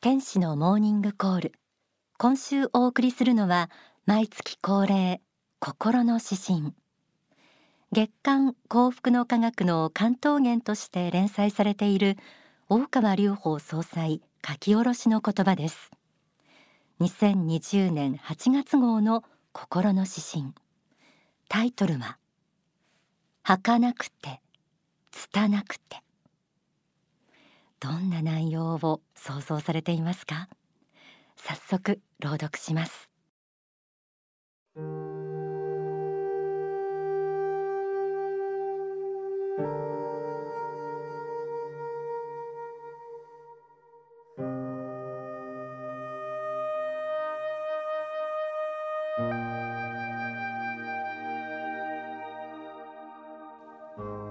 天使のモーニングコール。今週お送りするのは毎月恒例心の指針。月刊幸福の科学の関東源として連載されている大川隆法総裁書き下ろしの言葉です。2020年8月号の心の指針。タイトルは儚くて拙くて。どんな内容を想像されていますか？早速朗読します。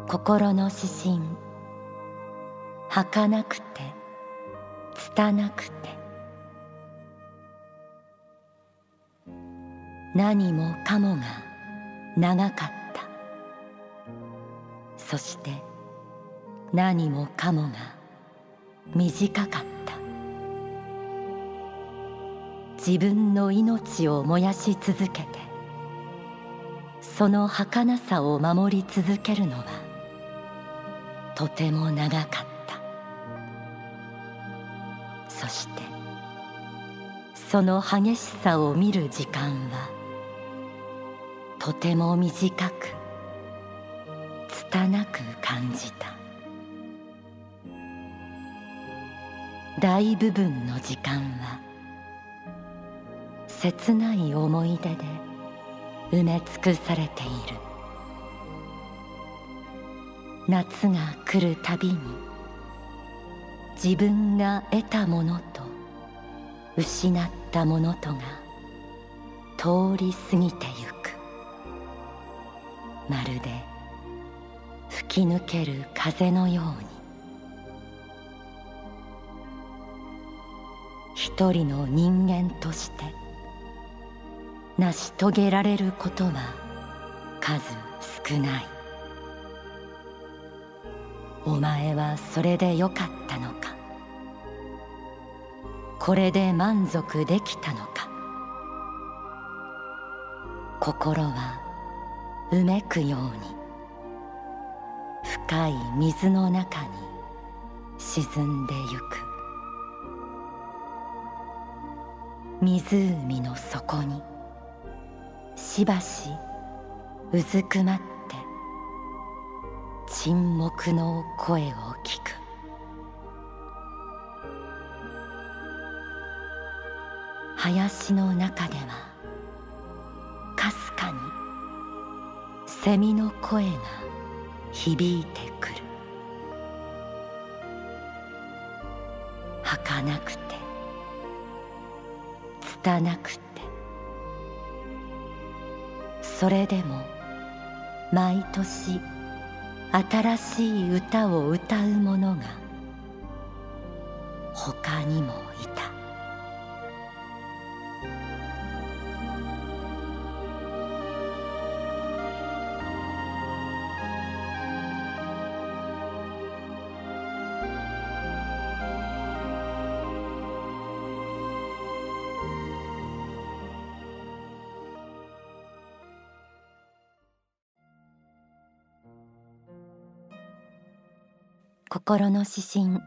心の指針。儚くて拙くて。何もかもが長かった。そして何もかもが短かった。自分の命を燃やし続けてその儚さを守り続けるのはとても長かった。その激しさを見る時間はとても短く拙く感じた。大部分の時間は切ない思い出で埋め尽くされている。夏が来るたびに自分が得たものと失ったたものとが通り過ぎてゆく。まるで吹き抜ける風のように。一人の人間として成し遂げられることは数少ない。お前はそれでよかった。これで満足できたのか。心はうめくように。深い水の中に沈んでゆく。湖の底に。しばしうずくまって。沈黙の声を聞く。林の中ではかすかに蝉の声が響いてくる儚くて拙くてそれでも毎年新しい歌を歌う者が他にもいた心の指針。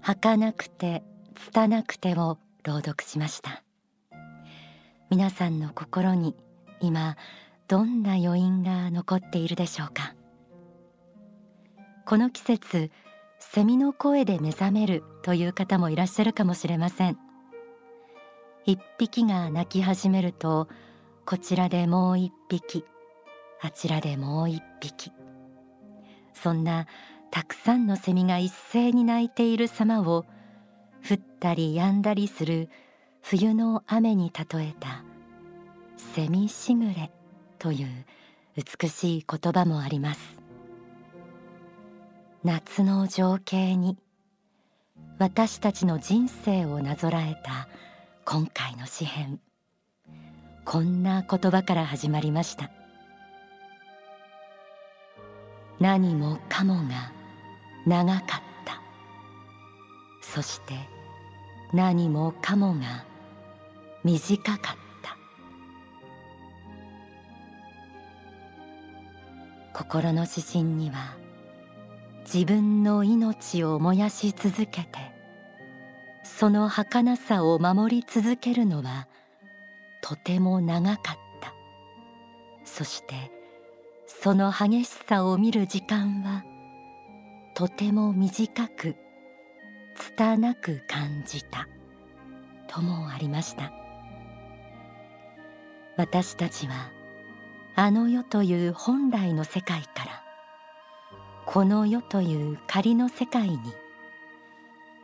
儚くて拙くてを朗読しました。皆さんの心に今どんな余韻が残っているでしょうか？この季節セミの声で目覚めるという方もいらっしゃるかもしれません。一匹が鳴き始めるとこちらでもう一匹あちらでもう一匹。そんなたくさんのセミが一斉に鳴いている様を降ったり止んだりする冬の雨に例えたセミしぐれという美しい言葉もあります。夏の情景に私たちの人生をなぞらえた今回の詩編。こんな言葉から始まりました。何もかもが長かった。そして何もかもが短かった。心の指針には自分の命を燃やし続けてその儚さを守り続けるのはとても長かった。そしてその激しさを見る時間はとても短く拙く感じた。ともありました。私たちはあの世という本来の世界からこの世という仮の世界に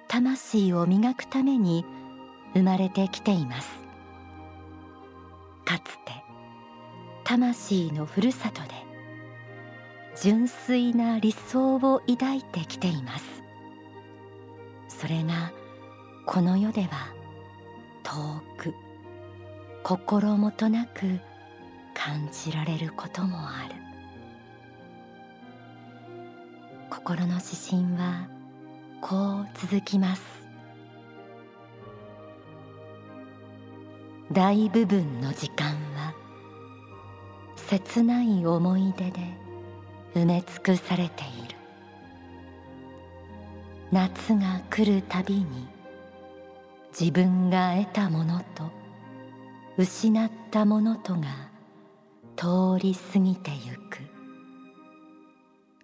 魂を磨くために生まれてきています。かつて魂のふるさとで純粋な理想を抱いてきています。それがこの世では遠く心もとなく感じられることもある。心の指針はこう続きます。大部分の時間は切ない思い出で埋め尽くされている。夏が来るたびに自分が得たものと失ったものとが通り過ぎてゆく。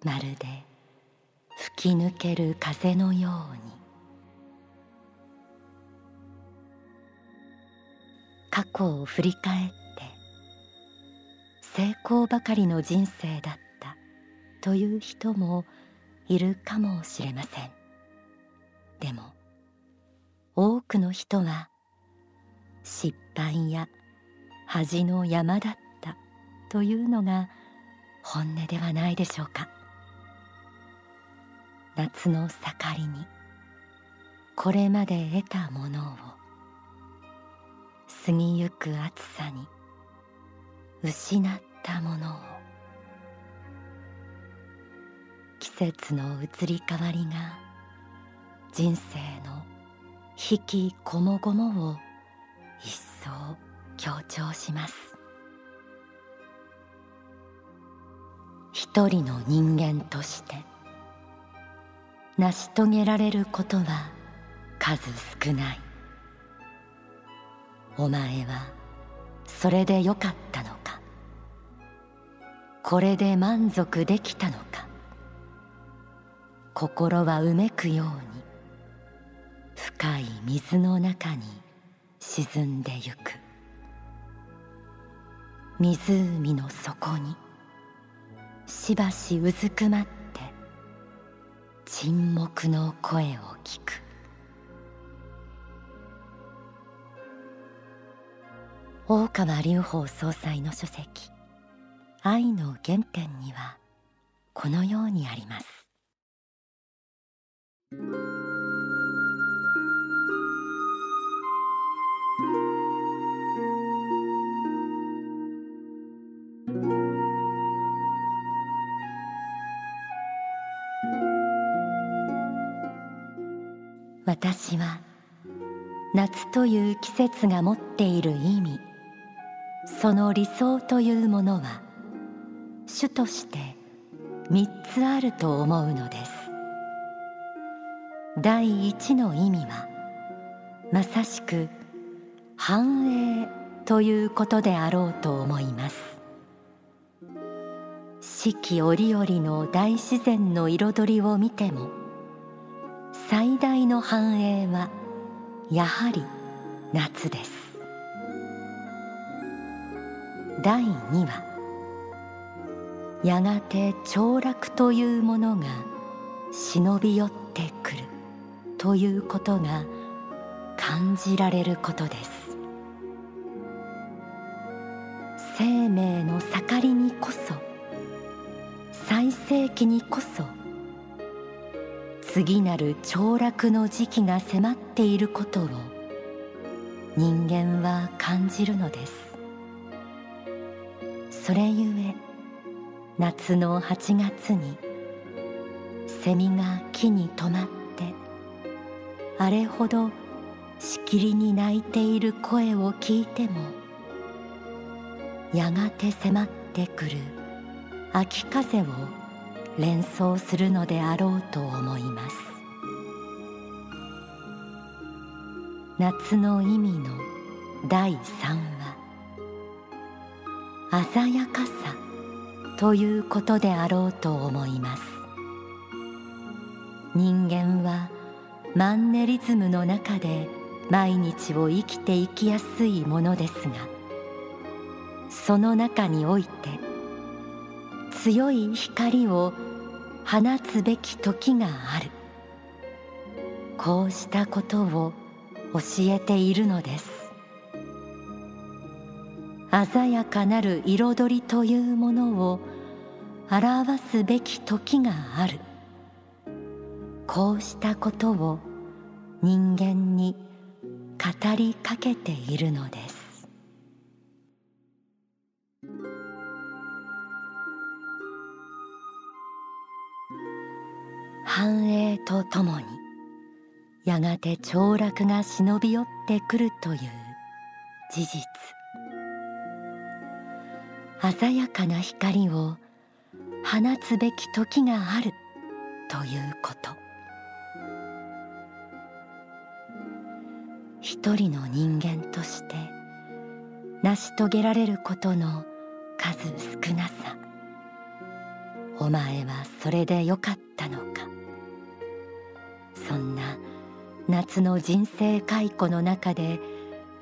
まるで吹き抜ける風のように。過去を振り返って成功ばかりの人生だった。という人もいるかもしれません。でも多くの人は失敗や恥の山だったというのが本音ではないでしょうか。夏の盛りにこれまで得たものを過ぎゆく暑さに失ったものを節の移り変わりが人生の引きこもごもを一層強調します。一人の人間として成し遂げられることは数少ない。お前はそれでよかったのかこれで満足できたのか。心はうめくように深い水の中に沈んでゆく。湖の底にしばしうずくまって沈黙の声を聞く。大川隆法総裁の書籍「愛の原点」にはこのようにあります。私は夏という季節が持っている意味。その理想というものは主として三つあると思うのです。第一の意味はまさしく繁栄ということであろうと思います。四季折々の大自然の彩りを見ても最大の繁栄はやはり夏です。第2はやがて凋落というものが忍び寄ってくる。ということが感じられることです。生命の盛りにこそ最盛期にこそ次なる凋落の時期が迫っていることを人間は感じるのです。それゆえ夏の8月にセミが木に止まってあれほどしきりに泣いている声を聞いてもやがて迫ってくる秋風を連想するのであろうと思います。夏の意味の第三は鮮やかさということであろうと思います。人間はマンネリズムの中で毎日を生きていきやすいものですがその中において強い光を放つべき時がある。こうしたことを教えているのです。鮮やかなる彩りというものを表すべき時がある。こうしたことを人間に語りかけているのです。繁栄とともにやがて凋落が忍び寄ってくるという事実。鮮やかな光を放つべき時があるということ。一人の人間として成し遂げられることの数少なさ。お前はそれでよかったのか。そんな夏の人生回顧の中で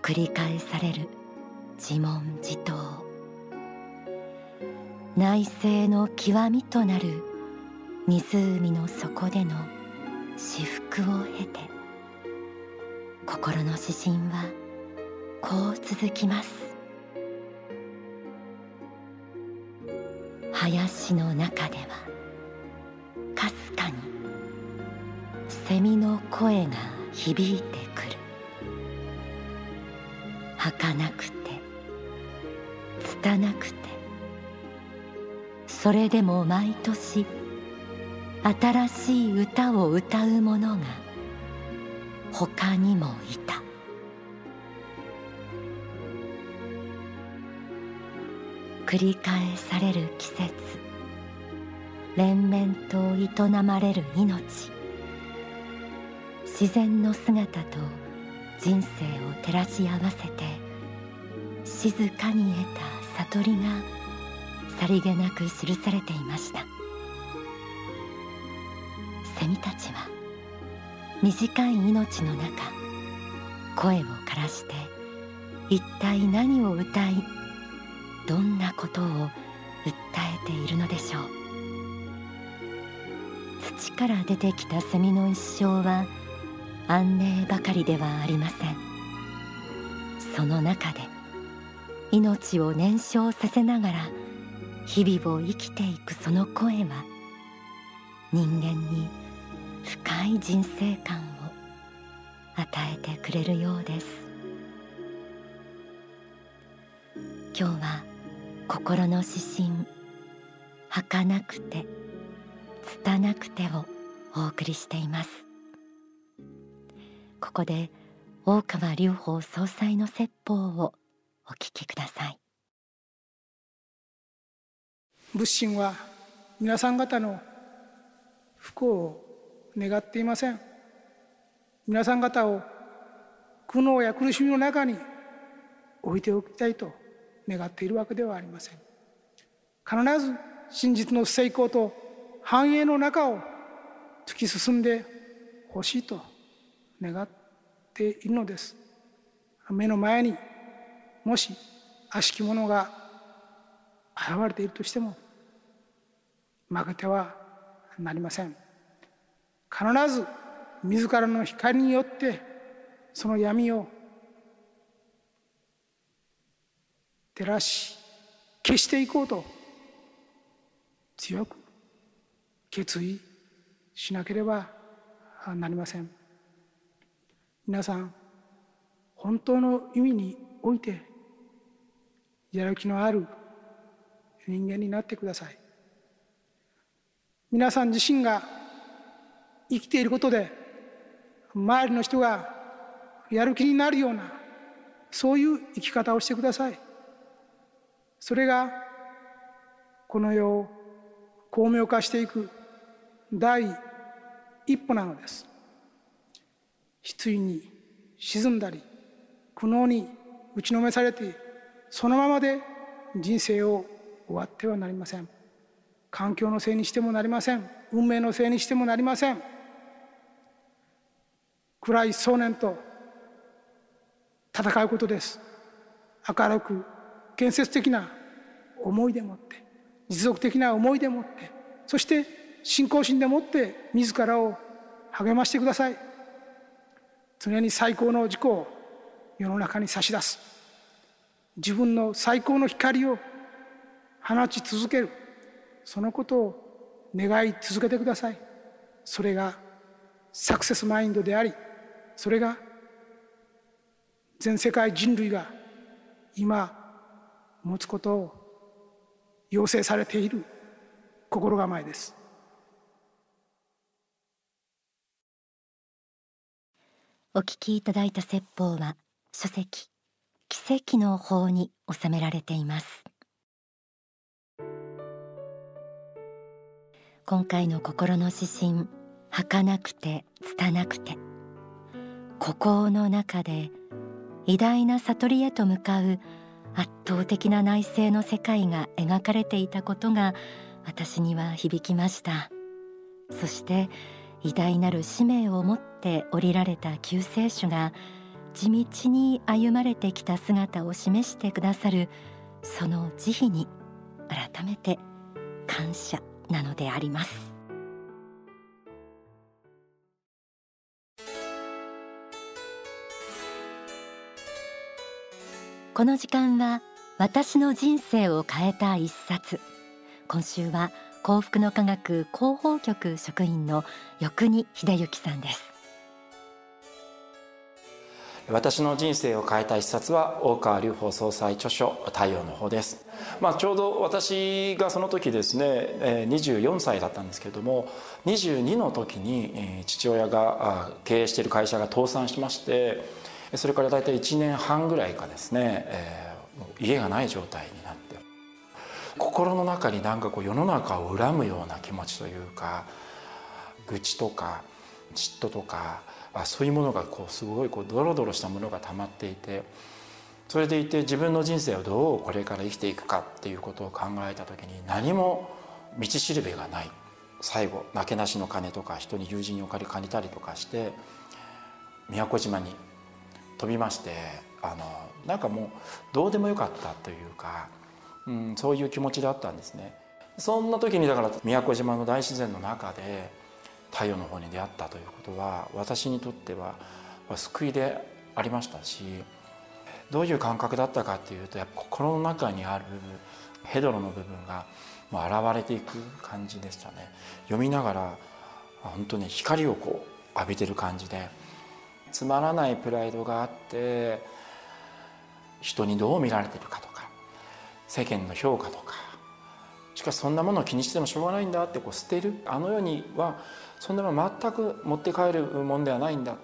繰り返される自問自答。内政の極みとなる湖の底での至福を経て心の指針はこう続きます。林の中ではかすかに蝉の声が響いてくる。儚くて拙くてそれでも毎年新しい歌を歌う者が他にもいた。繰り返される季節。連綿と営まれる命。自然の姿と人生を照らし合わせて静かに得た悟りがさりげなく記されていました。セミたちは短い命の中声を枯らして一体何を歌いどんなことを訴えているのでしょう。土から出てきたセミの一生は安寧ばかりではありません。その中で命を燃焼させながら日々を生きていくその声は人間に深い人生観を与えてくれるようです。今日は心の指針儚くて拙くてをお送りしています。ここで大川隆法総裁の説法をお聞きください。仏心は皆さん方の不幸を願っていません。皆さん方を苦悩や苦しみの中に置いておきたいと願っているわけではありません。必ず真実の成功と繁栄の中を突き進んでほしいと願っているのです。目の前にもし悪しき者が現れているとしても負けてはなりません。必ず自らの光によってその闇を照らし消していこうと強く決意しなければなりません。皆さん本当の意味においてやる気のある人間になってください。皆さん自身が生きていることで周りの人がやる気になるようなそういう生き方をしてください。それがこの世を巧妙化していく第一歩なのです。失意に沈んだり苦悩に打ちのめされてそのままで人生を終わってはなりません。環境のせいにしてもなりません。運命のせいにしてもなりません。暗い想念と戦うことです。明るく建設的な思いでもって持続的な思いでもってそして信仰心でもって自らを励ましてください。常に最高の自己を世の中に差し出す。自分の最高の光を放ち続ける。そのことを願い続けてください。それがサクセスマインドでありそれが全世界人類が今持つことを要請されている心構えです。お聞きいただいた説法は書籍奇跡の法に収められています。今回の心の指針儚くて拙くて。孤高の中で偉大な悟りへと向かう圧倒的な内政の世界が描かれていたことが私には響きました。そして偉大なる使命を持って降りられた救世主が地道に歩まれてきた姿を示してくださるその慈悲に改めて感謝なのであります。この時間は私の人生を変えた一冊。今週は幸福の科学広報局職員の横国秀幸さんです。私の人生を変えた一冊は大川隆法総裁著書「太陽の方」です、まあ、ちょうど私がその時ですね24歳だったんですけれども22の時に父親が経営している会社が倒産しましてそれから大体1年半ぐらいかですね、えー、家がない状態になって。心の中になんかこう世の中を恨むような気持ちというか愚痴とか嫉妬とかあそういうものがこうすごいこうドロドロしたものが溜まっていてそれでいて自分の人生をどうこれから生きていくかっていうことを考えた時に何も道しるべがない。最後なけなしの金とか人に友人にお金借りたりとかして宮古島に飛びましてあのなんかもうどうでもよかったというか、うん、そういう気持ちだったんですね。そんな時にだから宮古島の大自然の中で太陽の方に出会ったということは私にとっては救いでありましたしどういう感覚だったかっていうとやっぱ心の中にあるヘドロの部分がもう現れていく感じでしたね。読みながら本当に光をこう浴びてる感じでつまらないプライドがあって人にどう見られてるかとか世間の評価とかしかしそんなものを気にしてもしょうがないんだってこう捨てるあの世にはそんなもの全く持って帰るもんではないんだ。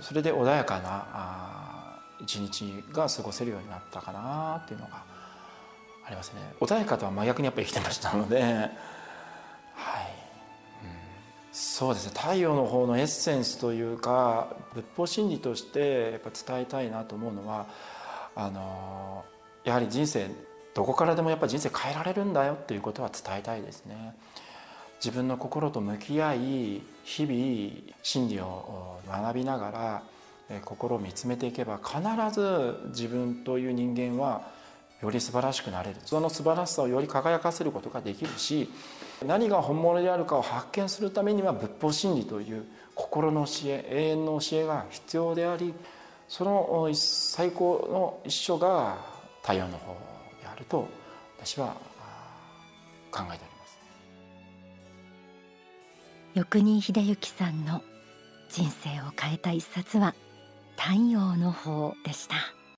それで穏やかな一日が過ごせるようになったかなっていうのがありますね。穏やかとは真逆にやっぱり生きてましたのでそうですね太陽の方のエッセンスというか仏法真理としてやっぱ伝えたいなと思うのはあのやはり人生どこからでもやっぱ人生変えられるんだよっていうことは伝えたいですね。自分の心と向き合い日々真理を学びながら心を見つめていけば必ず自分という人間はより素晴らしくなれるその素晴らしさをより輝かせることができるし何が本物であるかを発見するためには仏法真理という心の教え永遠の教えが必要でありその最高の一緒が太陽の方であると私は考えております横新秀幸さんの人生を変えた一冊は太陽の方でした。